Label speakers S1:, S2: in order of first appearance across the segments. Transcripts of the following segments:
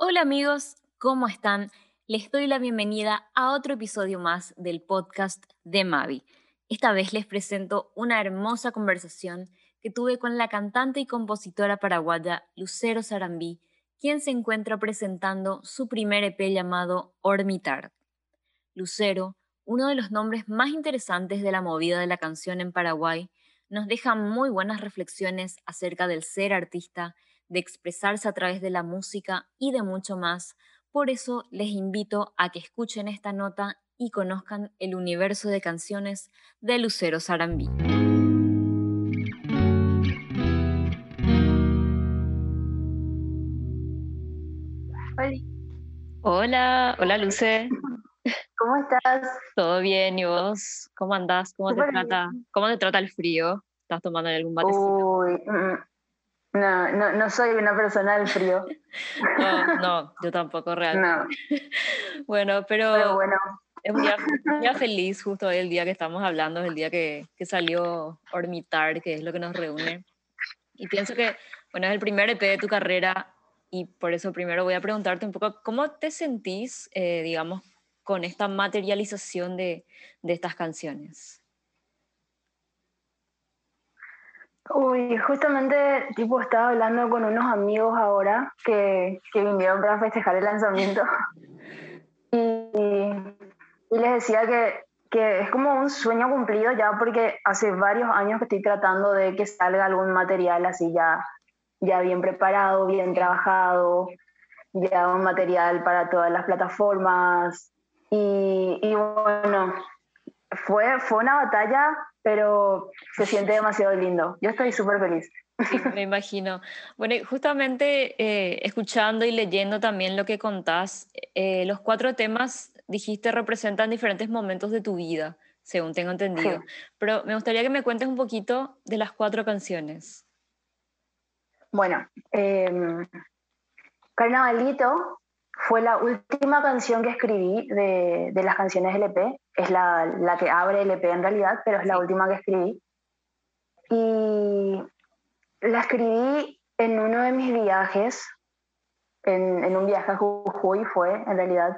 S1: Hola amigos, ¿cómo están? Les doy la bienvenida a otro episodio más del podcast de Mavi. Esta vez les presento una hermosa conversación que tuve con la cantante y compositora paraguaya Lucero Sarambí, quien se encuentra presentando su primer EP llamado Ormitar. Lucero, uno de los nombres más interesantes de la movida de la canción en Paraguay, nos deja muy buenas reflexiones acerca del ser artista, de expresarse a través de la música y de mucho más. Por eso les invito a que escuchen esta nota y conozcan el universo de canciones de Lucero Sarambí. Hola, hola Luce.
S2: ¿Cómo estás?
S1: ¿Todo bien? ¿Y vos? ¿Cómo andás? ¿Cómo te, trata, ¿Cómo te trata el frío? ¿Estás tomando algún batecito?
S2: Uy, mm, no, no, no soy una persona del frío.
S1: no, no, yo tampoco realmente.
S2: No.
S1: bueno, pero,
S2: pero bueno.
S1: es un día, feliz justo hoy, el día que estamos hablando, es el día que, que salió Ormitar, que es lo que nos reúne. Y pienso que, bueno, es el primer EP de tu carrera y por eso primero voy a preguntarte un poco, ¿cómo te sentís, eh, digamos, con esta materialización de, de estas canciones?
S2: Uy, justamente tipo estaba hablando con unos amigos ahora que, que vinieron para festejar el lanzamiento. Y, y, les decía que, que, es como un sueño cumplido ya porque hace varios años que estoy tratando de que salga algún material así ya, ya bien preparado, bien trabajado, ya un material para todas las plataformas, y, bueno, fue, fue una batalla, pero se siente demasiado lindo. Yo estoy súper feliz.
S1: me imagino. Bueno, justamente eh, escuchando y leyendo también lo que contás, eh, los cuatro temas, dijiste, representan diferentes momentos de tu vida, según tengo entendido. Pero me gustaría que me cuentes un poquito de las cuatro canciones.
S2: Bueno, eh, Carnavalito fue la última canción que escribí de, de las canciones del EP. Es la, la, que abre el EP en realidad, pero es la última que escribí. Y la escribí en uno de mis viajes, en, en un viaje a Jujuy fue, en realidad.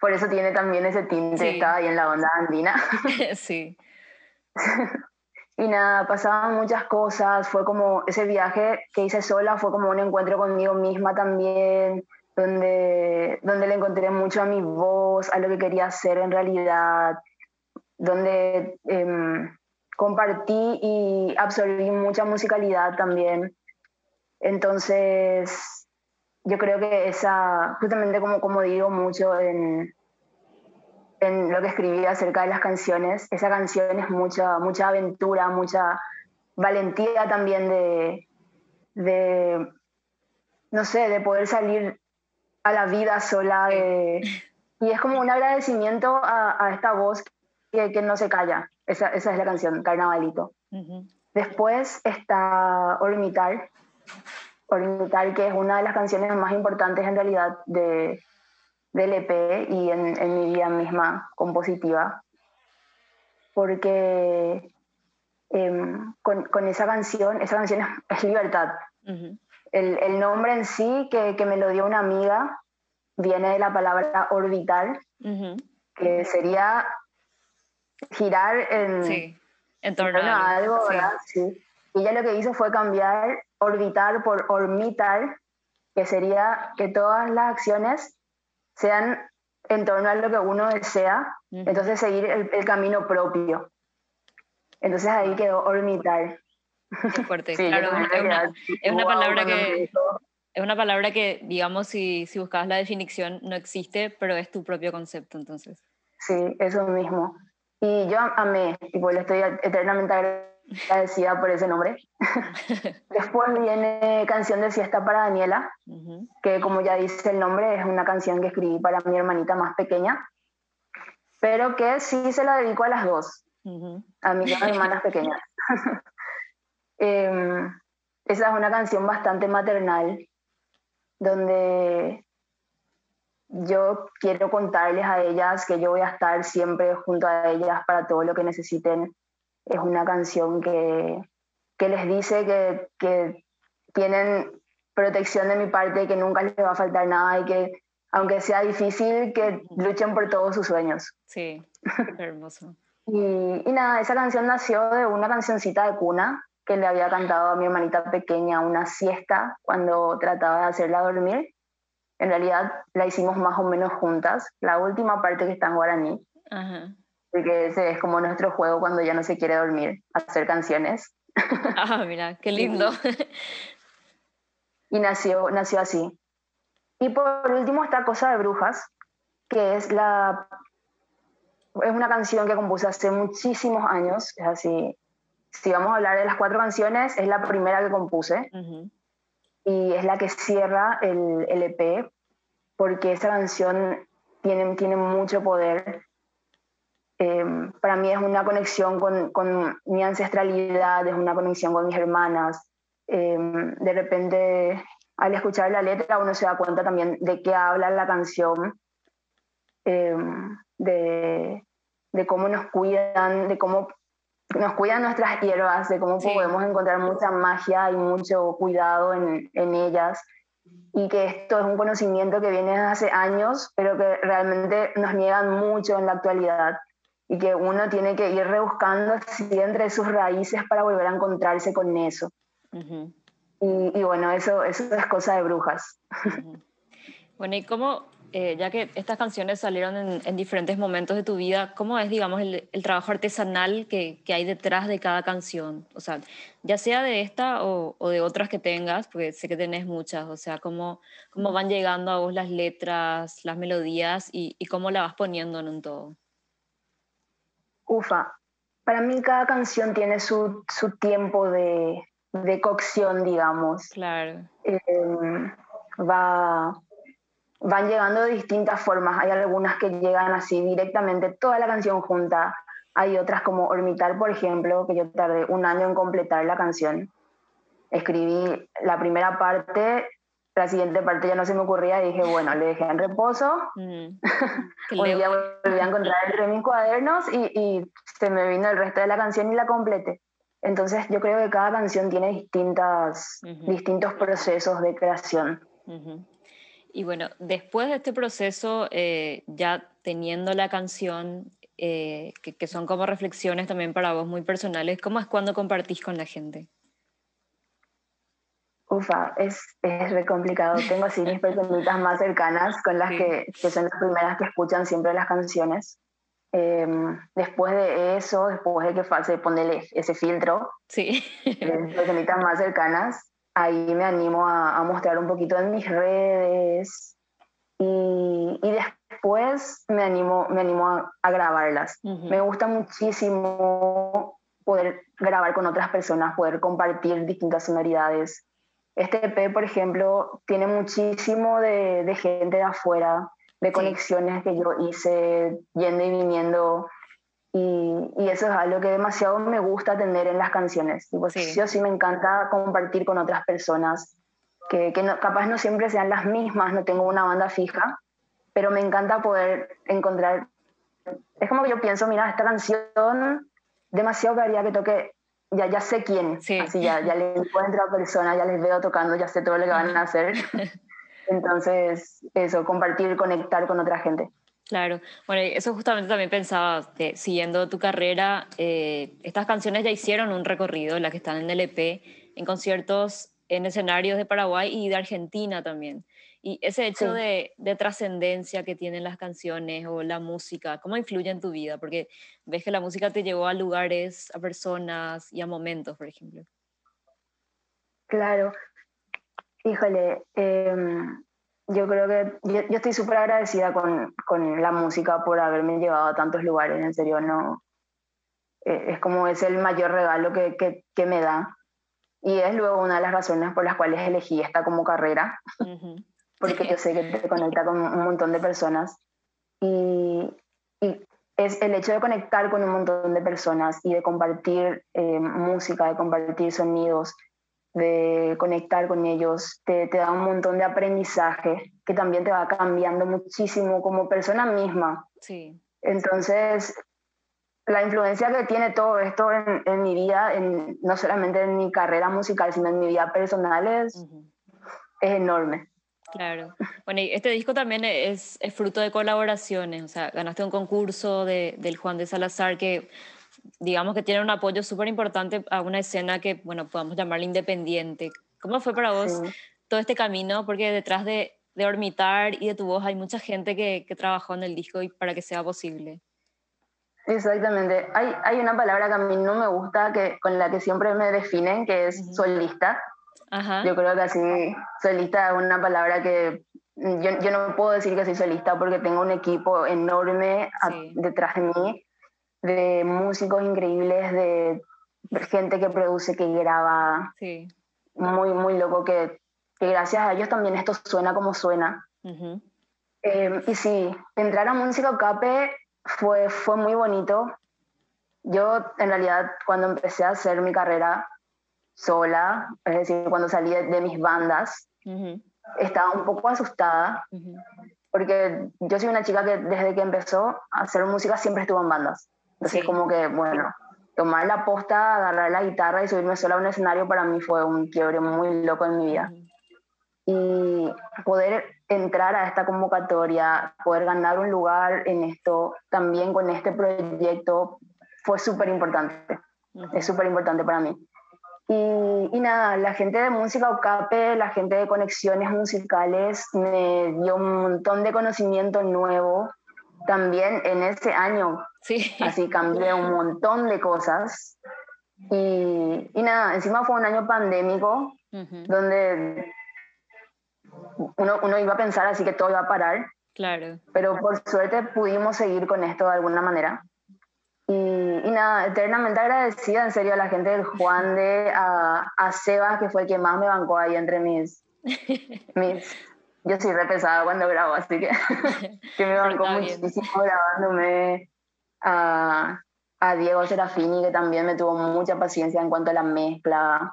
S2: Por eso tiene también ese tinte, sí. estaba ahí en la onda andina.
S1: sí.
S2: y nada, pasaban muchas cosas, fue como ese viaje que hice sola, fue como un encuentro conmigo misma también, donde, donde le encontré mucho a mi voz, a lo que quería hacer en realidad, donde eh, compartí y absorbí mucha musicalidad también. Entonces, yo creo que esa, justamente como, como digo mucho en, en lo que escribí acerca de las canciones, esa canción es mucha, mucha aventura, mucha valentía también de, de, no sé, de poder salir a la vida sola. y es como un agradecimiento a, esta voz que, que, no se calla. Esa, esa, es la canción, Carnavalito. Después está Ormitar. Ormitar, que es una de las canciones más importantes en realidad de, del EP y en, en mi vida misma compositiva. Porque eh, con, con, esa canción, esa canción es, es libertad. El, el, nombre en sí, que, que, me lo dio una amiga, viene de la palabra orbital, uh -huh. que sería girar en,
S1: sí, en torno,
S2: a algo, ¿verdad? Sí. Y ella lo que hizo fue cambiar orbitar por ormitar, que sería que todas las acciones sean en torno a lo que uno desea, uh -huh. entonces seguir el, el, camino propio. Entonces ahí quedó ormitar.
S1: Qué fuerte, sí, claro, es una, es una palabra que es una palabra que, digamos, si, si buscabas la definición, no existe, pero es tu propio concepto, entonces.
S2: Sí, eso mismo. Y yo amé, tipo, le estoy eternamente agradecida por ese nombre. Después viene Canción de Fiesta para Daniela, uh -huh. que como ya dice el nombre, es una canción que escribí para mi hermanita más pequeña, pero que sí se la dedico a las dos, uh -huh. a mis dos hermanas pequeñas. eh, esa es una canción bastante maternal, donde yo quiero contarles a ellas que yo voy a estar siempre junto a ellas para todo lo que necesiten. Es una canción que, que les dice que, que tienen protección de mi parte, que nunca les va a faltar nada y que aunque sea difícil, que luchen por todos sus sueños.
S1: Sí, hermoso.
S2: y, y nada, esa canción nació de una cancioncita de cuna que le había cantado a mi hermanita pequeña una siesta cuando trataba de hacerla dormir. En realidad la hicimos más o menos juntas, la última parte que está en guaraní. Ajá. que ese es como nuestro juego cuando ya no se quiere dormir, hacer canciones.
S1: Ah, mira, qué lindo.
S2: Y, nació, nació así. Y por último esta Cosa de Brujas, que es la es una canción que compuse hace muchísimos años, es así, si vamos a hablar de las cuatro canciones, es la primera que compuse y es la que cierra el, el, EP porque esa canción tiene, tiene mucho poder. Em, para mí es una conexión con, con, mi ancestralidad, es una conexión con mis hermanas. Em, de repente, al escuchar la letra, uno se da cuenta también de qué habla la canción, em, de, de cómo nos cuidan, de cómo nos cuidan nuestras hierbas, de cómo podemos encontrar mucha magia y mucho cuidado en, en, ellas. Y que esto es un conocimiento que viene hace años, pero que realmente nos niegan mucho en la actualidad. Y que uno tiene que ir rebuscando así entre sus raíces para volver a encontrarse con eso. y, y, bueno, eso, eso es cosa de brujas.
S1: Bueno, ¿y cómo, eh, ya que estas canciones salieron en, diferentes momentos de tu vida, ¿cómo es, digamos, el, trabajo artesanal que, que, hay detrás de cada canción? O sea, ya sea de esta o, o, de otras que tengas, porque sé que tenés muchas, o sea, ¿cómo, cómo van llegando a vos las letras, las melodías y, y cómo la vas poniendo en un todo?
S2: Ufa, para mí cada canción tiene su, su tiempo de, de, cocción, digamos.
S1: Claro.
S2: Em, va van llegando de distintas formas. Hay algunas que llegan así directamente, toda la canción junta. Hay otras como Ormitar, por ejemplo, que yo tardé un año en completar la canción. Escribí la primera parte, la siguiente parte ya no se me ocurría y dije, bueno, le dejé en reposo. Mm. un día volví a encontrar entre mis cuadernos y, se me vino el resto de la canción y la completé. Entonces yo creo que cada canción tiene distintas, distintos procesos de creación.
S1: Y bueno, después de este proceso, eh, ya teniendo la canción, eh, que, son como reflexiones también para vos muy personales, ¿cómo es cuando compartís con la gente?
S2: Ufa, es, es re complicado. Tengo así mis personitas más cercanas con las que, que, son las primeras que escuchan siempre las canciones. Em, después de eso, después de que se pone ese filtro,
S1: sí.
S2: mis personitas más cercanas, ahí me animo a, mostrar un poquito en mis redes y, y después me animo, me animo a, grabarlas. Me gusta muchísimo poder grabar con otras personas, poder compartir distintas sonoridades. Este EP, por ejemplo, tiene muchísimo de, de gente de afuera, de conexiones que yo hice yendo y viniendo y, eso es algo que demasiado me gusta tener en las canciones. Tipo, sí. sí o sí me encanta compartir con otras personas, que, que no, capaz no siempre sean las mismas, no tengo una banda fija, pero me encanta poder encontrar... Es como que yo pienso, mira, esta canción demasiado que que toque, ya, ya sé quién, sí. así ya, ya le encuentro a personas, ya les veo tocando, ya sé todo lo que van a hacer. Entonces, eso, compartir, conectar con otra gente.
S1: Claro, bueno, eso justamente también pensaba, que siguiendo tu carrera, eh, estas canciones ya hicieron un recorrido, las que están en el EP, en conciertos en escenarios de Paraguay y de Argentina también. Y ese hecho de, de trascendencia que tienen las canciones o la música, ¿cómo influye en tu vida? Porque ves que la música te llevó a lugares, a personas y a momentos, por ejemplo.
S2: Claro, híjole, eh, yo creo que yo, estoy súper agradecida con, con, la música por haberme llevado a tantos lugares, en serio, no. Eh, es como es el mayor regalo que, que, que, me da. Y es luego una de las razones por las cuales elegí esta como carrera, porque yo sé que te conecta con un montón de personas. Y, y, es el hecho de conectar con un montón de personas y de compartir eh, música, de compartir sonidos, de conectar con ellos, te, te, da un montón de aprendizaje que también te va cambiando muchísimo como persona misma.
S1: Sí.
S2: Entonces, la influencia que tiene todo esto en, en mi vida, en, no solamente en mi carrera musical, sino en mi vida personal, es, es enorme.
S1: Claro. Bueno, y este disco también es, es, fruto de colaboraciones, o sea, ganaste un concurso de, del Juan de Salazar que digamos que tiene un apoyo súper importante a una escena que, bueno, podamos llamarla independiente. ¿Cómo fue para vos todo este camino? Porque detrás de, de Ormitar y de tu voz hay mucha gente que, que, trabajó en el disco y para que sea posible.
S2: Exactamente. Hay, hay una palabra que a mí no me gusta, que, con la que siempre me definen, que es solista. Yo creo que así, solista es una palabra que yo, yo, no puedo decir que soy solista porque tengo un equipo enorme detrás de mí, de músicos increíbles, de gente que produce, que graba. Sí. Muy, muy loco que, que, gracias a ellos también esto suena como suena. Em, y sí, entrar a Música Cape fue, fue muy bonito. Yo, en realidad, cuando empecé a hacer mi carrera, sola, es decir, cuando salí de, mis bandas, estaba un poco asustada, porque yo soy una chica que desde que empezó a hacer música siempre estuvo en bandas. Entonces, como que, bueno, tomar la posta, agarrar la guitarra y subirme sola a un escenario para mí fue un quiebre muy loco en mi vida. Y poder entrar a esta convocatoria, poder ganar un lugar en esto, también con este proyecto, fue súper importante. Es súper importante para mí. Y, nada, la gente de Música Ocape, la gente de Conexiones Musicales me dio un montón de conocimiento nuevo. También en ese año, sí. así cambié un montón de cosas. Y, y nada, encima fue un año pandémico, donde uno, uno iba a pensar así que todo iba a parar.
S1: Claro.
S2: Pero por suerte pudimos seguir con esto de alguna manera. Y, nada, eternamente agradecida en serio a la gente del Juan de, a, a Sebas, que fue el que más me bancó ahí entre mis... mis yo soy re pesada cuando grabo, así que, que me bancó muchísimo grabándome. A, a, Diego Serafini, que también me tuvo mucha paciencia en cuanto a la mezcla,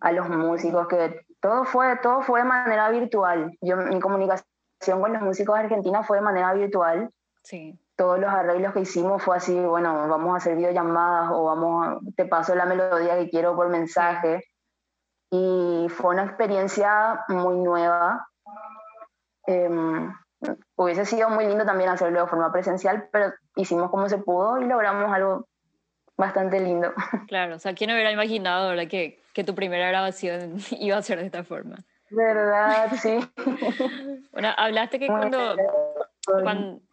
S2: a los músicos, que todo fue, todo fue de manera virtual. Yo, mi comunicación con los músicos argentinos fue de manera virtual.
S1: Sí
S2: todos los arreglos que hicimos fue así, bueno, vamos a hacer videollamadas o vamos, te paso la melodía que quiero por mensaje. Y fue una experiencia muy nueva. Em, hubiese sido muy lindo también hacerlo de forma presencial, pero hicimos como se pudo y logramos algo bastante lindo.
S1: Claro, o sea, ¿quién hubiera imaginado ¿verdad? Que, que tu primera grabación iba a ser de esta forma?
S2: ¿Verdad? Sí.
S1: bueno, hablaste que cuando,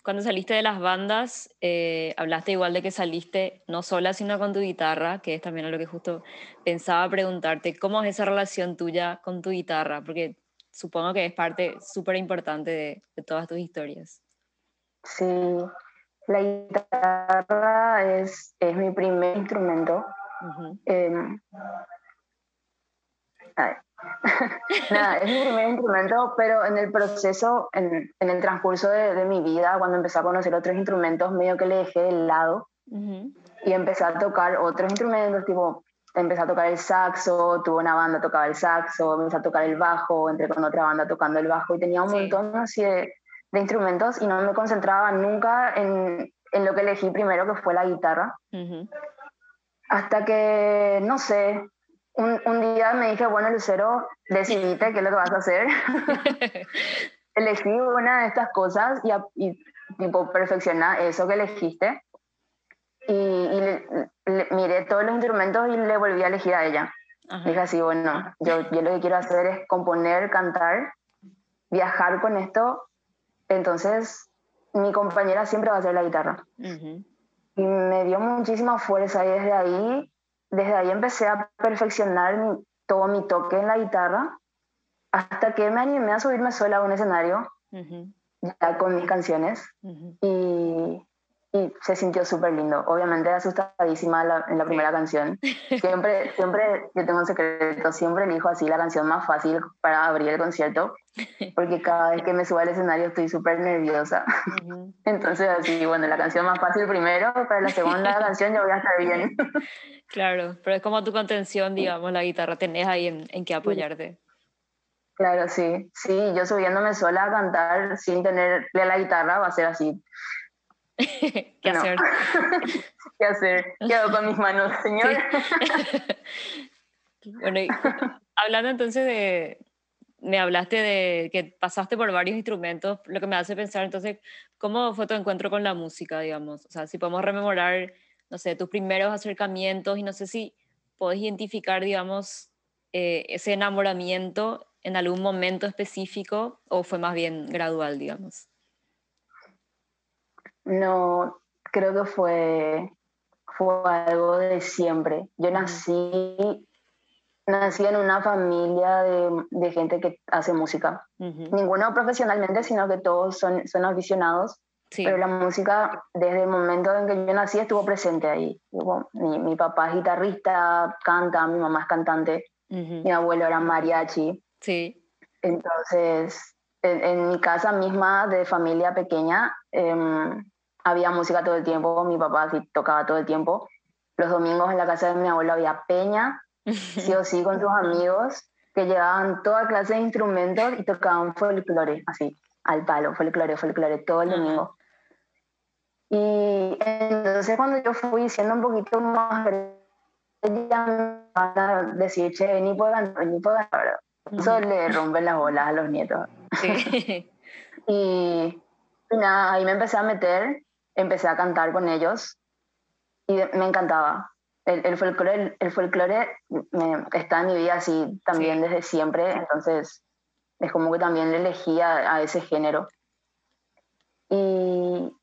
S1: cuando, saliste de las bandas, eh, hablaste igual de que saliste no sola, sino con tu guitarra, que es también lo que justo pensaba preguntarte. ¿Cómo es esa relación tuya con tu guitarra? Porque supongo que es parte súper importante de, de, todas tus historias.
S2: Sí, la guitarra es, es mi primer instrumento. Nada, es mi primer instrumento, pero en el proceso, en, en el transcurso de, de, mi vida, cuando empecé a conocer otros instrumentos, medio que le dejé de lado y empecé a tocar otros instrumentos, tipo, empecé a tocar el saxo, tuve una banda, tocaba el saxo, empecé a tocar el bajo, entré con otra banda tocando el bajo y tenía un montón así de, de, instrumentos y no me concentraba nunca en, en, lo que elegí primero, que fue la guitarra. Hasta que, no sé, un, un, día me dije, bueno, Lucero, decidite qué es lo que vas a hacer. Elegí una de estas cosas y, y tipo, perfecciona eso que elegiste. Y, y miré todos los instrumentos y le volví a elegir a ella. Dije así, bueno, yo, yo lo que quiero hacer es componer, cantar, viajar con esto. Entonces, mi compañera siempre va a ser la guitarra. Y me dio muchísima fuerza y desde ahí desde ahí empecé a perfeccionar todo mi toque en la guitarra hasta que me animé a subirme sola a un escenario ya con mis canciones y, y, se sintió súper lindo. Obviamente asustadísima en la primera canción. Siempre, siempre, yo tengo un secreto, siempre elijo así la canción más fácil para abrir el concierto porque cada vez que me subo al escenario estoy súper nerviosa. Entonces así, bueno, la canción más fácil primero, para la segunda canción ya voy a estar bien.
S1: Claro, pero es como tu contención, digamos, la guitarra, tenés ahí en, en qué apoyarte.
S2: Claro, sí, sí, yo subiéndome sola a cantar sin tenerle la guitarra va a ser así.
S1: ¿Qué hacer?
S2: ¿Qué hacer? ¿Qué hago con mis manos, señor?
S1: bueno, y, hablando entonces de, me hablaste de que pasaste por varios instrumentos, lo que me hace pensar entonces, ¿cómo fue tu encuentro con la música, digamos? O sea, si podemos rememorar, no sé, tus primeros acercamientos y no sé si podés identificar, digamos, eh, ese enamoramiento en algún momento específico o fue más bien gradual, digamos.
S2: No, creo que fue, fue algo de siempre. Yo nací nací en una familia de, de gente que hace música. Ninguno profesionalmente, sino que todos son, son aficionados. Pero la música, desde el momento en que yo nací, estuvo presente ahí. mi, mi, papá es guitarrista, canta, mi mamá es cantante, mi abuelo era mariachi.
S1: Sí.
S2: Entonces, en, mi casa misma, de familia pequeña, em, había música todo el tiempo. Mi papá sí tocaba todo el tiempo. Los domingos en la casa de mi abuelo había peña sí o sí con sus amigos que llevaban toda clase de instrumentos y tocaban folclore, así, al palo, folclore, folclore, todo el domingo. Y entonces cuando yo fui siendo un poquito más ella a decir, che, vení puedo cantar, vení puedo cantar. Eso le rompen las bolas a los nietos. y, y nada, ahí me empecé a meter, empecé a cantar con ellos y me encantaba el, el folclore, el, folclore está en mi vida así también desde siempre, entonces es como que también le elegí a, ese género. Y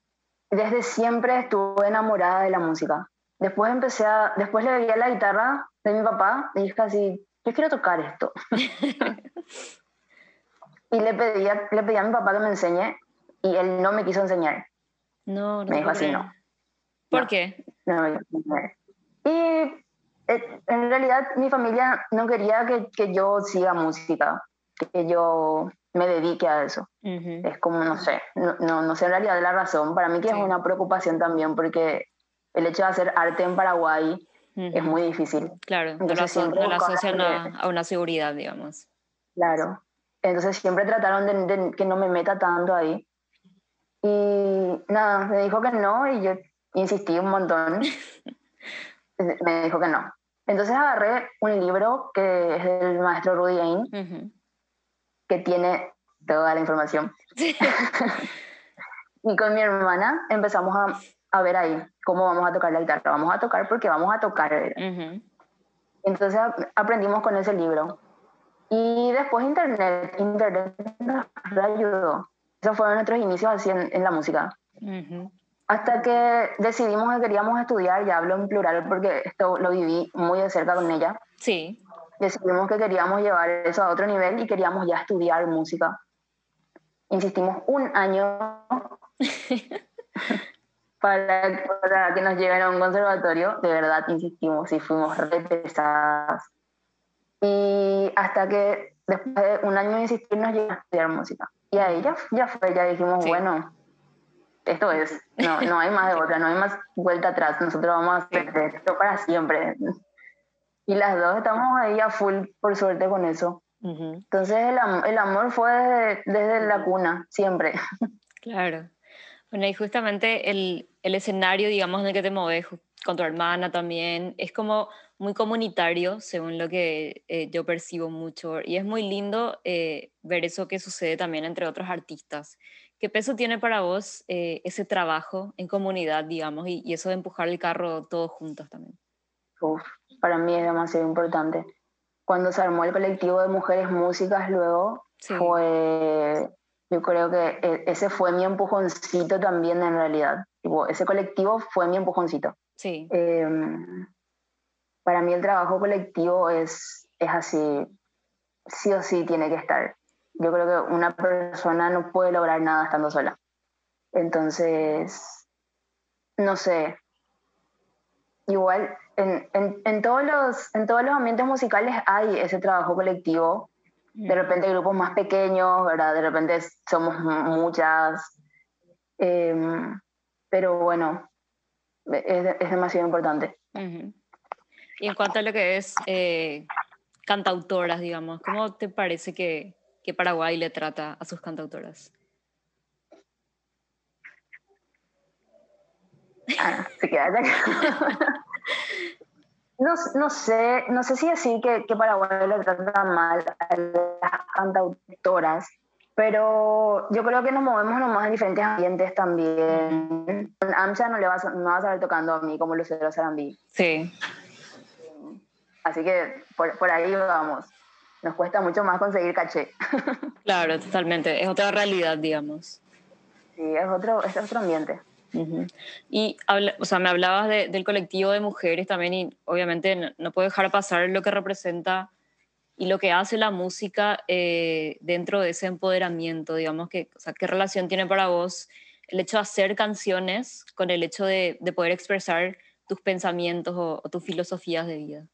S2: desde siempre estuve enamorada de la música. Después empecé a, después le veía la guitarra de mi papá y dije así, yo quiero tocar esto. y le pedía, le pedí a mi papá que me enseñe y él no me quiso enseñar.
S1: No, no.
S2: Me dijo así, no.
S1: ¿Por qué?
S2: No, no, no. Y eh, en realidad mi familia no quería que, que, yo siga música, que yo me dedique a eso. Es como, no sé, no, no, sé en realidad la razón. Para mí que es una preocupación también porque el hecho de hacer arte en Paraguay es muy difícil.
S1: Claro, no lo, asocian a, una seguridad, digamos.
S2: Claro. Entonces siempre trataron de, de, que no me meta tanto ahí. Y nada, me dijo que no y yo insistí un montón. me dijo que no. Entonces agarré un libro que es del maestro Rudy Ain, que tiene toda la información. y con mi hermana empezamos a, a, ver ahí cómo vamos a tocar la guitarra. Vamos a tocar porque vamos a tocar. Entonces aprendimos con ese libro. Y después Internet, Internet nos ayudó. Esos fueron nuestros inicios así en, en la música. Hasta que decidimos que queríamos estudiar, ya hablo en plural porque esto lo viví muy de cerca con ella.
S1: Sí.
S2: Decidimos que queríamos llevar eso a otro nivel y queríamos ya estudiar música. Insistimos un año para, para, que nos lleven a un conservatorio. De verdad, insistimos y fuimos re pesadas. Y hasta que después de un año de insistir nos llegamos a estudiar música. Y ahí ya, ya fue, ya dijimos, bueno, esto es, no, no hay más de otra, no hay más vuelta atrás, nosotros vamos a hacer esto para siempre. Y las dos estamos ahí a full, por suerte, con eso. Entonces el, el, amor fue desde, la cuna, siempre.
S1: Claro. Bueno, y justamente el, el, escenario, digamos, en el que te mueves con tu hermana también, es como muy comunitario, según lo que eh, yo percibo mucho. Y es muy lindo eh, ver eso que sucede también entre otros artistas, ¿Qué peso tiene para vos eh, ese trabajo en comunidad, digamos, y, eso de empujar el carro todos juntos también?
S2: Uf, para mí es demasiado importante. Cuando se armó el colectivo de mujeres músicas luego, fue, yo creo que e, ese fue mi empujoncito también en realidad. ese colectivo fue mi empujoncito.
S1: Sí.
S2: Para mí el trabajo colectivo es, es así, sí o sí tiene que estar yo creo que una persona no puede lograr nada estando sola. Entonces, no sé, igual en, en, en, todos los, en todos los ambientes musicales hay ese trabajo colectivo. De repente grupos más pequeños, ¿verdad? De repente somos muchas. Em, pero bueno, es, es, demasiado importante.
S1: Y en cuanto a lo que es eh, cantautoras, digamos, ¿cómo te parece que, que Paraguay le trata a sus cantautoras?
S2: Ah, se queda No, no, sé, no sé si decir que, que Paraguay le trata mal a las cantautoras, pero yo creo que nos movemos nomás en diferentes ambientes también. AMSA no le vas, no vas a ver tocando a mí como Lucero Sarambí.
S1: Sí.
S2: Así que por, por ahí vamos. Nos cuesta mucho más conseguir caché.
S1: Claro, totalmente. Es otra realidad, digamos.
S2: Sí, es otro, es otro ambiente.
S1: Y o sea, me hablabas del colectivo de mujeres también y obviamente no, no puedo dejar pasar lo que representa y lo que hace la música eh, dentro de ese empoderamiento, digamos, que, o sea, ¿qué relación tiene para vos el hecho de hacer canciones con el hecho de, de poder expresar tus pensamientos o, tus filosofías de vida?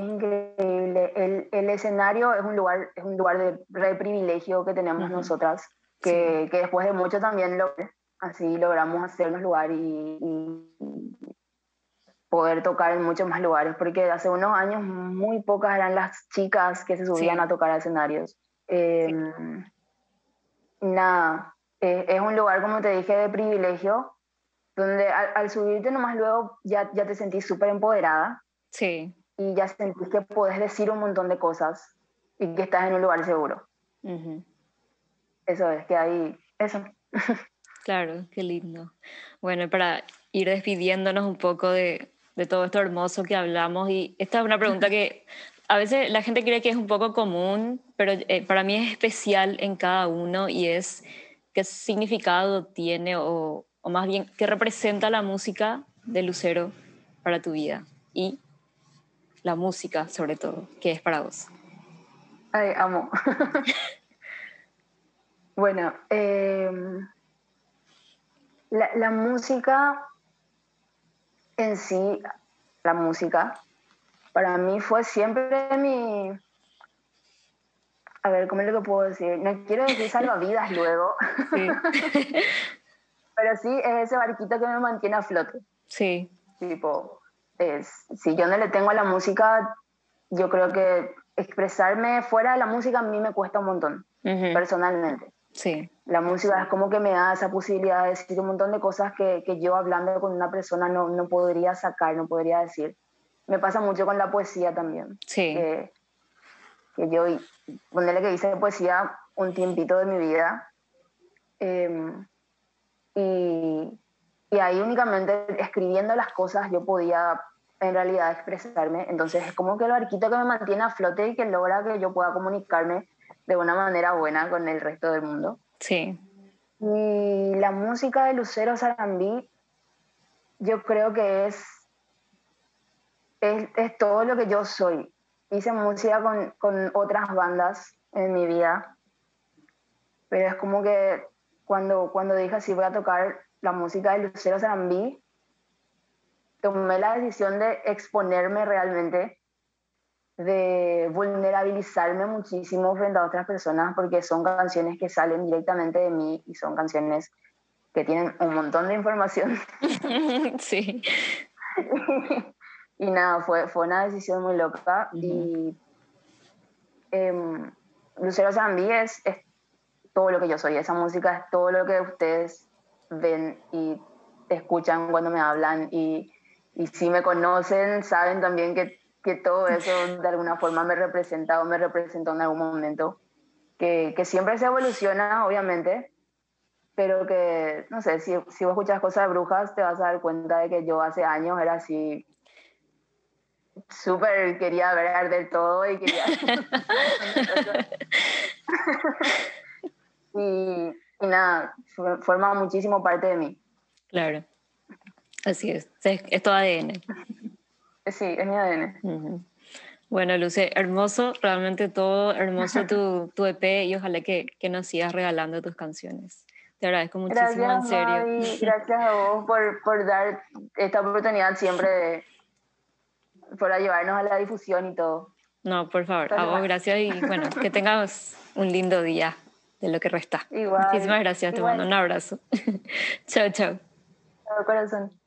S2: Increíble. El, el, escenario es un lugar, es un lugar de, de privilegio que tenemos nosotras, que, que, después de mucho también lo, así logramos hacernos lugar y, y, poder tocar en muchos más lugares, porque hace unos años muy pocas eran las chicas que se subían a tocar a escenarios. Em, nada, eh, es un lugar, como te dije, de privilegio, donde al, subirte nomás luego ya, ya te sentís súper empoderada.
S1: Sí.
S2: Y ya sentís que puedes decir un montón de cosas y que estás en un lugar seguro. Eso es, que hay eso.
S1: Claro, qué lindo. Bueno, para ir despidiéndonos un poco de, de todo esto hermoso que hablamos. Y esta es una pregunta que a veces la gente cree que es un poco común, pero eh, para mí es especial en cada uno y es qué significado tiene o, o, más bien qué representa la música de Lucero para tu vida y la música sobre todo, ¿qué es para vos?
S2: Ay, amo. bueno, em, la, la música en sí, la música, para mí fue siempre mi... A ver, ¿cómo es lo que puedo decir? No quiero decir salvavidas luego. Pero sí, es ese barquito que me mantiene a flote.
S1: Sí.
S2: Tipo, es, si yo no le tengo a la música, yo creo que expresarme fuera de la música a mí me cuesta un montón, personalmente.
S1: Sí.
S2: La música es como que me da esa posibilidad de decir un montón de cosas que, que yo hablando con una persona no, no, podría sacar, no podría decir. Me pasa mucho con la poesía también.
S1: Sí.
S2: Que, que yo, ponerle que hice poesía un tiempito de mi vida. Em, y, y ahí únicamente escribiendo las cosas yo podía en realidad expresarme. Entonces es como que el barquito que me mantiene a flote y que logra que yo pueda comunicarme de una manera buena con el resto del mundo.
S1: Sí.
S2: Y la música de Lucero Sarambí, yo creo que es, es, todo lo que yo soy. Hice música con, con otras bandas en mi vida, pero es como que cuando, cuando dije así voy a tocar la música de Lucero Sarambí, tomé la decisión de exponerme realmente de vulnerabilizarme muchísimo frente a otras personas porque son canciones que salen directamente de mí y son canciones que tienen un montón de información.
S1: Sí.
S2: y nada, fue, fue una decisión muy loca y eh, Lucero Zambí es, es todo lo que yo soy, esa música es todo lo que ustedes ven y escuchan cuando me hablan y, y si me conocen saben también que que todo eso de alguna forma me representa o me representó en algún momento. Que, que siempre se evoluciona, obviamente, pero que, no sé, si, si vos escuchas cosas de brujas, te vas a dar cuenta de que yo hace años era así, súper quería ver arder todo y quería... y, y nada, forma muchísimo parte de mí.
S1: Claro, así es, es tu ADN.
S2: Sí, es mi ADN.
S1: Bueno, Luce, hermoso, realmente todo, hermoso tu, tu EP y ojalá que, que, nos sigas regalando tus canciones. Te agradezco muchísimo,
S2: gracias,
S1: en serio.
S2: Mavi, gracias a vos por, por dar esta oportunidad siempre de, por ayudarnos a la difusión y todo.
S1: No, por favor, a vos gracias y bueno, que tengas un lindo día de lo que resta.
S2: Igual.
S1: Muchísimas gracias, te mando un abrazo. chao, chao.
S2: Chao, corazón.